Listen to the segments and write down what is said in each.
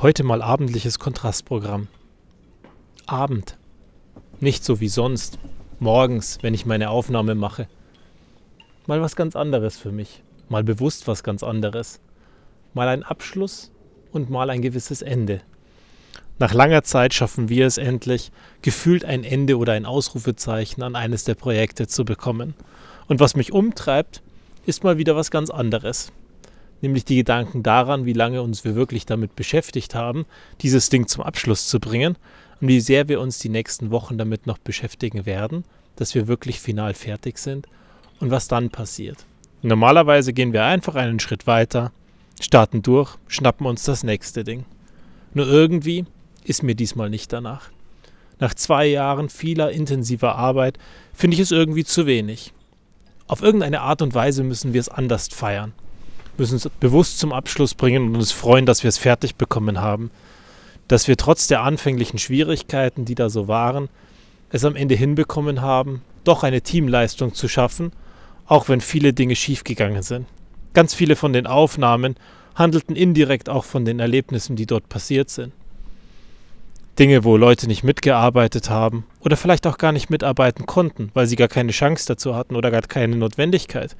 Heute mal abendliches Kontrastprogramm. Abend. Nicht so wie sonst. Morgens, wenn ich meine Aufnahme mache. Mal was ganz anderes für mich. Mal bewusst was ganz anderes. Mal ein Abschluss und mal ein gewisses Ende. Nach langer Zeit schaffen wir es endlich, gefühlt ein Ende oder ein Ausrufezeichen an eines der Projekte zu bekommen. Und was mich umtreibt, ist mal wieder was ganz anderes nämlich die Gedanken daran, wie lange uns wir wirklich damit beschäftigt haben, dieses Ding zum Abschluss zu bringen und wie sehr wir uns die nächsten Wochen damit noch beschäftigen werden, dass wir wirklich final fertig sind und was dann passiert. Normalerweise gehen wir einfach einen Schritt weiter, starten durch, schnappen uns das nächste Ding. Nur irgendwie ist mir diesmal nicht danach. Nach zwei Jahren vieler intensiver Arbeit finde ich es irgendwie zu wenig. Auf irgendeine Art und Weise müssen wir es anders feiern müssen es bewusst zum Abschluss bringen und uns freuen, dass wir es fertig bekommen haben. Dass wir trotz der anfänglichen Schwierigkeiten, die da so waren, es am Ende hinbekommen haben, doch eine Teamleistung zu schaffen, auch wenn viele Dinge schiefgegangen sind. Ganz viele von den Aufnahmen handelten indirekt auch von den Erlebnissen, die dort passiert sind. Dinge, wo Leute nicht mitgearbeitet haben oder vielleicht auch gar nicht mitarbeiten konnten, weil sie gar keine Chance dazu hatten oder gar keine Notwendigkeit.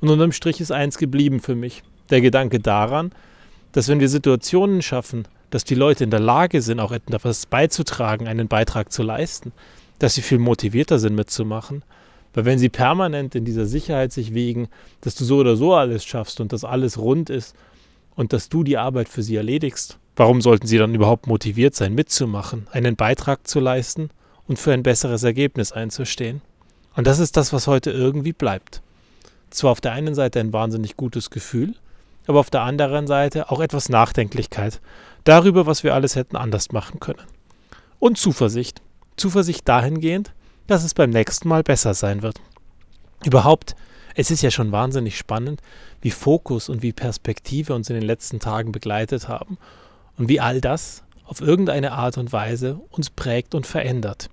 Und unterm Strich ist eins geblieben für mich. Der Gedanke daran, dass wenn wir Situationen schaffen, dass die Leute in der Lage sind, auch etwas beizutragen, einen Beitrag zu leisten, dass sie viel motivierter sind mitzumachen. Weil wenn sie permanent in dieser Sicherheit sich wiegen, dass du so oder so alles schaffst und dass alles rund ist und dass du die Arbeit für sie erledigst, warum sollten sie dann überhaupt motiviert sein, mitzumachen, einen Beitrag zu leisten und für ein besseres Ergebnis einzustehen? Und das ist das, was heute irgendwie bleibt zwar auf der einen Seite ein wahnsinnig gutes Gefühl, aber auf der anderen Seite auch etwas Nachdenklichkeit darüber, was wir alles hätten anders machen können. Und Zuversicht. Zuversicht dahingehend, dass es beim nächsten Mal besser sein wird. Überhaupt, es ist ja schon wahnsinnig spannend, wie Fokus und wie Perspektive uns in den letzten Tagen begleitet haben und wie all das auf irgendeine Art und Weise uns prägt und verändert.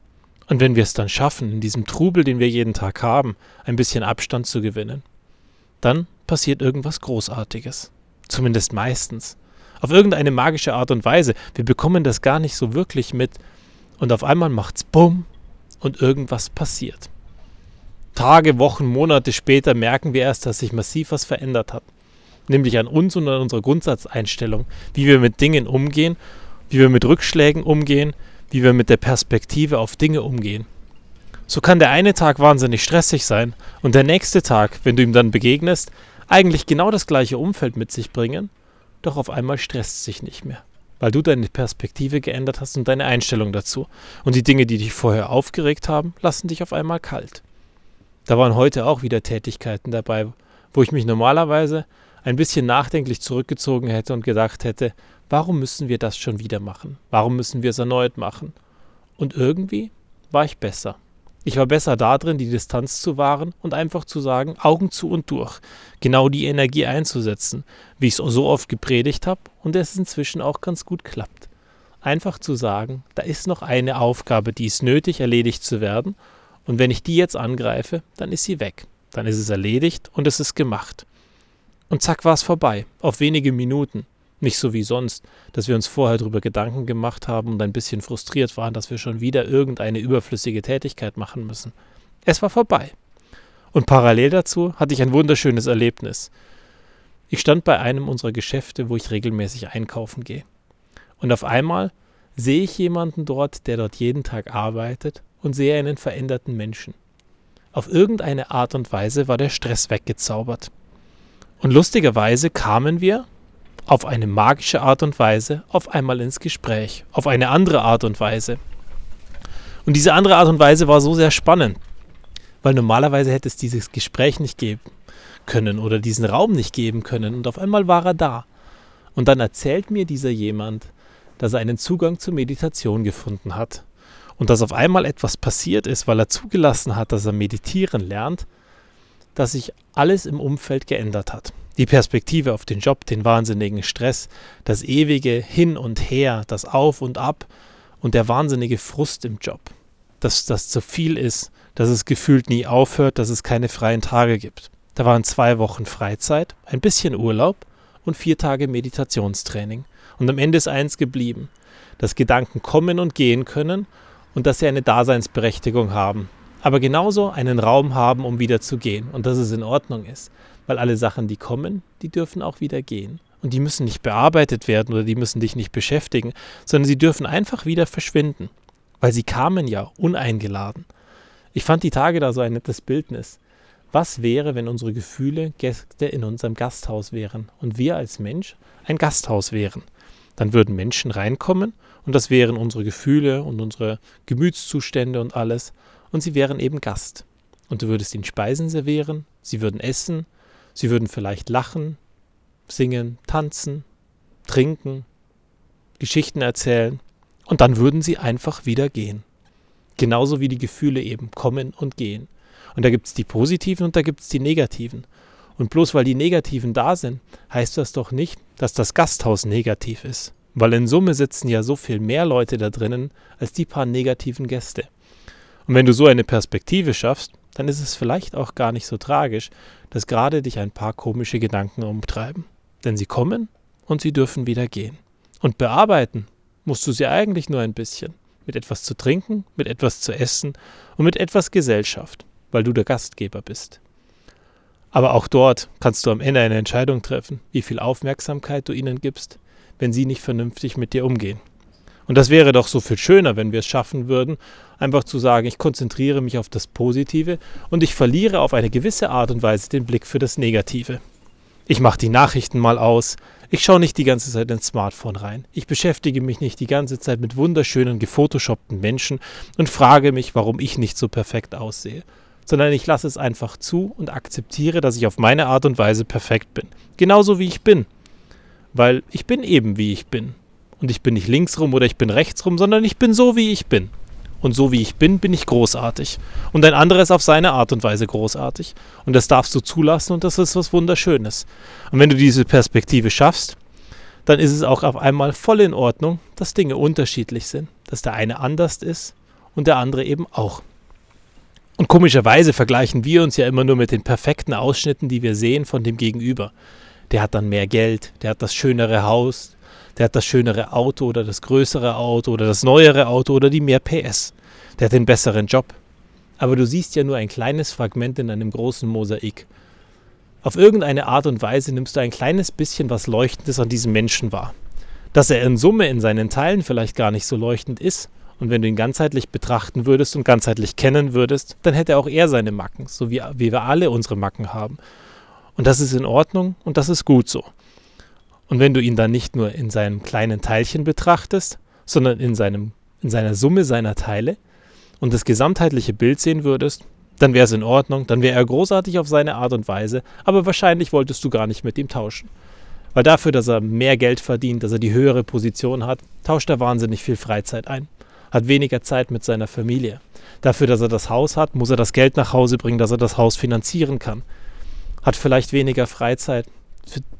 Und wenn wir es dann schaffen, in diesem Trubel, den wir jeden Tag haben, ein bisschen Abstand zu gewinnen, dann passiert irgendwas Großartiges. Zumindest meistens. Auf irgendeine magische Art und Weise. Wir bekommen das gar nicht so wirklich mit. Und auf einmal macht's Bumm und irgendwas passiert. Tage, Wochen, Monate später merken wir erst, dass sich massiv was verändert hat. Nämlich an uns und an unserer Grundsatzeinstellung, wie wir mit Dingen umgehen, wie wir mit Rückschlägen umgehen, wie wir mit der Perspektive auf Dinge umgehen. So kann der eine Tag wahnsinnig stressig sein und der nächste Tag, wenn du ihm dann begegnest, eigentlich genau das gleiche Umfeld mit sich bringen, doch auf einmal stresst sich nicht mehr, weil du deine Perspektive geändert hast und deine Einstellung dazu. Und die Dinge, die dich vorher aufgeregt haben, lassen dich auf einmal kalt. Da waren heute auch wieder Tätigkeiten dabei, wo ich mich normalerweise ein bisschen nachdenklich zurückgezogen hätte und gedacht hätte, warum müssen wir das schon wieder machen? Warum müssen wir es erneut machen? Und irgendwie war ich besser. Ich war besser darin, die Distanz zu wahren und einfach zu sagen, Augen zu und durch, genau die Energie einzusetzen, wie ich es so oft gepredigt habe und es inzwischen auch ganz gut klappt. Einfach zu sagen, da ist noch eine Aufgabe, die ist nötig, erledigt zu werden, und wenn ich die jetzt angreife, dann ist sie weg. Dann ist es erledigt und es ist gemacht. Und zack war es vorbei, auf wenige Minuten. Nicht so wie sonst, dass wir uns vorher darüber Gedanken gemacht haben und ein bisschen frustriert waren, dass wir schon wieder irgendeine überflüssige Tätigkeit machen müssen. Es war vorbei. Und parallel dazu hatte ich ein wunderschönes Erlebnis. Ich stand bei einem unserer Geschäfte, wo ich regelmäßig einkaufen gehe. Und auf einmal sehe ich jemanden dort, der dort jeden Tag arbeitet und sehe einen veränderten Menschen. Auf irgendeine Art und Weise war der Stress weggezaubert. Und lustigerweise kamen wir, auf eine magische Art und Weise auf einmal ins Gespräch, auf eine andere Art und Weise. Und diese andere Art und Weise war so sehr spannend, weil normalerweise hätte es dieses Gespräch nicht geben können oder diesen Raum nicht geben können und auf einmal war er da. Und dann erzählt mir dieser jemand, dass er einen Zugang zur Meditation gefunden hat und dass auf einmal etwas passiert ist, weil er zugelassen hat, dass er meditieren lernt, dass sich alles im Umfeld geändert hat. Die Perspektive auf den Job, den wahnsinnigen Stress, das ewige Hin und Her, das Auf und Ab und der wahnsinnige Frust im Job. Dass das zu viel ist, dass es gefühlt nie aufhört, dass es keine freien Tage gibt. Da waren zwei Wochen Freizeit, ein bisschen Urlaub und vier Tage Meditationstraining. Und am Ende ist eins geblieben, dass Gedanken kommen und gehen können und dass sie eine Daseinsberechtigung haben. Aber genauso einen Raum haben, um wieder zu gehen und dass es in Ordnung ist. Weil alle Sachen, die kommen, die dürfen auch wieder gehen. Und die müssen nicht bearbeitet werden oder die müssen dich nicht beschäftigen, sondern sie dürfen einfach wieder verschwinden. Weil sie kamen ja uneingeladen. Ich fand die Tage da so ein nettes Bildnis. Was wäre, wenn unsere Gefühle Gäste in unserem Gasthaus wären und wir als Mensch ein Gasthaus wären? Dann würden Menschen reinkommen und das wären unsere Gefühle und unsere Gemütszustände und alles und sie wären eben Gast. Und du würdest ihnen Speisen servieren, sie würden essen, sie würden vielleicht lachen, singen, tanzen, trinken, Geschichten erzählen und dann würden sie einfach wieder gehen. Genauso wie die Gefühle eben kommen und gehen. Und da gibt es die positiven und da gibt es die negativen. Und bloß weil die negativen da sind, heißt das doch nicht, dass das Gasthaus negativ ist. Weil in Summe sitzen ja so viel mehr Leute da drinnen als die paar negativen Gäste. Und wenn du so eine Perspektive schaffst, dann ist es vielleicht auch gar nicht so tragisch, dass gerade dich ein paar komische Gedanken umtreiben. Denn sie kommen und sie dürfen wieder gehen. Und bearbeiten musst du sie eigentlich nur ein bisschen. Mit etwas zu trinken, mit etwas zu essen und mit etwas Gesellschaft, weil du der Gastgeber bist. Aber auch dort kannst du am Ende eine Entscheidung treffen, wie viel Aufmerksamkeit du ihnen gibst, wenn sie nicht vernünftig mit dir umgehen. Und das wäre doch so viel schöner, wenn wir es schaffen würden, einfach zu sagen, ich konzentriere mich auf das Positive und ich verliere auf eine gewisse Art und Weise den Blick für das Negative. Ich mache die Nachrichten mal aus. Ich schaue nicht die ganze Zeit ins Smartphone rein. Ich beschäftige mich nicht die ganze Zeit mit wunderschönen, gefotoshoppten Menschen und frage mich, warum ich nicht so perfekt aussehe. Sondern ich lasse es einfach zu und akzeptiere, dass ich auf meine Art und Weise perfekt bin. Genauso wie ich bin. Weil ich bin eben wie ich bin. Und ich bin nicht linksrum oder ich bin rechtsrum, sondern ich bin so, wie ich bin. Und so wie ich bin, bin ich großartig. Und ein anderer ist auf seine Art und Weise großartig. Und das darfst du zulassen und das ist was Wunderschönes. Und wenn du diese Perspektive schaffst, dann ist es auch auf einmal voll in Ordnung, dass Dinge unterschiedlich sind. Dass der eine anders ist und der andere eben auch. Und komischerweise vergleichen wir uns ja immer nur mit den perfekten Ausschnitten, die wir sehen von dem Gegenüber. Der hat dann mehr Geld, der hat das schönere Haus, der hat das schönere Auto oder das größere Auto oder das neuere Auto oder die mehr PS. Der hat den besseren Job. Aber du siehst ja nur ein kleines Fragment in einem großen Mosaik. Auf irgendeine Art und Weise nimmst du ein kleines bisschen was Leuchtendes an diesem Menschen wahr. Dass er in Summe in seinen Teilen vielleicht gar nicht so leuchtend ist, und wenn du ihn ganzheitlich betrachten würdest und ganzheitlich kennen würdest, dann hätte auch er seine Macken, so wie, wie wir alle unsere Macken haben. Und das ist in Ordnung und das ist gut so. Und wenn du ihn dann nicht nur in seinem kleinen Teilchen betrachtest, sondern in, seinem, in seiner Summe seiner Teile und das gesamtheitliche Bild sehen würdest, dann wäre es in Ordnung, dann wäre er großartig auf seine Art und Weise, aber wahrscheinlich wolltest du gar nicht mit ihm tauschen. Weil dafür, dass er mehr Geld verdient, dass er die höhere Position hat, tauscht er wahnsinnig viel Freizeit ein, hat weniger Zeit mit seiner Familie. Dafür, dass er das Haus hat, muss er das Geld nach Hause bringen, dass er das Haus finanzieren kann. Hat vielleicht weniger Freizeit,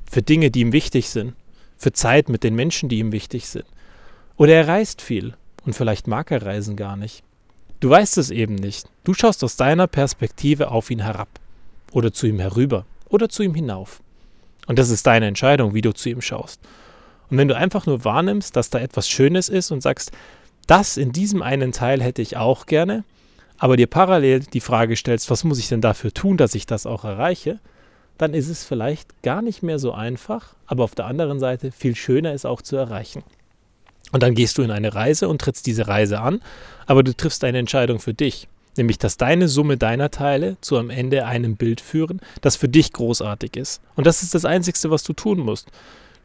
für, Dinge, die ihm wichtig sind, für Zeit mit den Menschen, die ihm wichtig sind. Oder er reist viel und vielleicht mag er Reisen gar nicht. Du weißt es eben nicht. Du schaust aus deiner Perspektive auf ihn herab oder zu ihm herüber oder zu ihm hinauf. Und das ist deine Entscheidung, wie du zu ihm schaust. Und wenn du einfach nur wahrnimmst, dass da etwas Schönes ist und sagst, das in diesem einen Teil hätte ich auch gerne, aber dir parallel die Frage stellst, was muss ich denn dafür tun, dass ich das auch erreiche, dann ist es vielleicht gar nicht mehr so einfach, aber auf der anderen Seite viel schöner ist auch zu erreichen. Und dann gehst du in eine Reise und trittst diese Reise an, aber du triffst eine Entscheidung für dich, nämlich dass deine Summe deiner Teile zu am Ende einem Bild führen, das für dich großartig ist. Und das ist das Einzige, was du tun musst.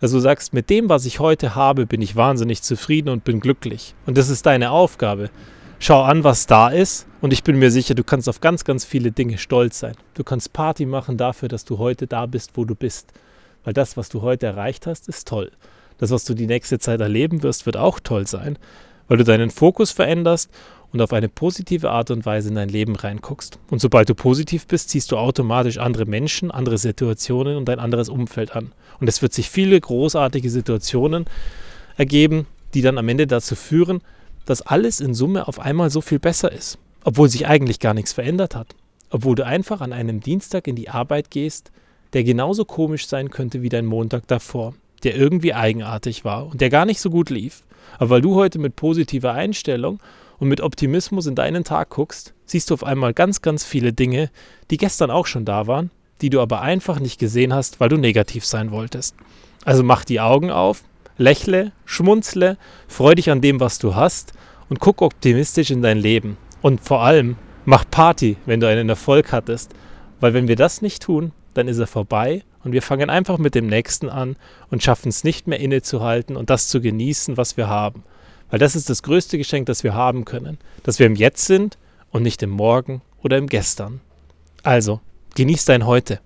Dass du sagst, mit dem, was ich heute habe, bin ich wahnsinnig zufrieden und bin glücklich. Und das ist deine Aufgabe. Schau an, was da ist und ich bin mir sicher, du kannst auf ganz, ganz viele Dinge stolz sein. Du kannst Party machen dafür, dass du heute da bist, wo du bist. Weil das, was du heute erreicht hast, ist toll. Das, was du die nächste Zeit erleben wirst, wird auch toll sein, weil du deinen Fokus veränderst und auf eine positive Art und Weise in dein Leben reinguckst. Und sobald du positiv bist, ziehst du automatisch andere Menschen, andere Situationen und ein anderes Umfeld an. Und es wird sich viele großartige Situationen ergeben, die dann am Ende dazu führen, dass alles in Summe auf einmal so viel besser ist, obwohl sich eigentlich gar nichts verändert hat. Obwohl du einfach an einem Dienstag in die Arbeit gehst, der genauso komisch sein könnte wie dein Montag davor. der irgendwie eigenartig war und der gar nicht so gut lief. Aber weil du heute mit positiver Einstellung und mit Optimismus in deinen Tag guckst, siehst du auf einmal ganz, ganz viele Dinge, die gestern auch schon da waren, die du aber einfach nicht gesehen hast, weil du negativ sein wolltest. Also mach die Augen auf, lächle, schmunzle, freu dich an dem, was du hast und guck optimistisch in dein Leben. Und vor allem, mach Party, wenn du einen Erfolg hattest. Weil wenn wir das nicht tun, dann ist er vorbei und wir fangen einfach mit dem nächsten an und schaffen es nicht mehr innezuhalten und das zu genießen, was wir haben. Weil das ist das größte Geschenk, das wir haben können, dass wir im Jetzt sind und nicht im Morgen oder im Gestern. Also, genieß dein Heute.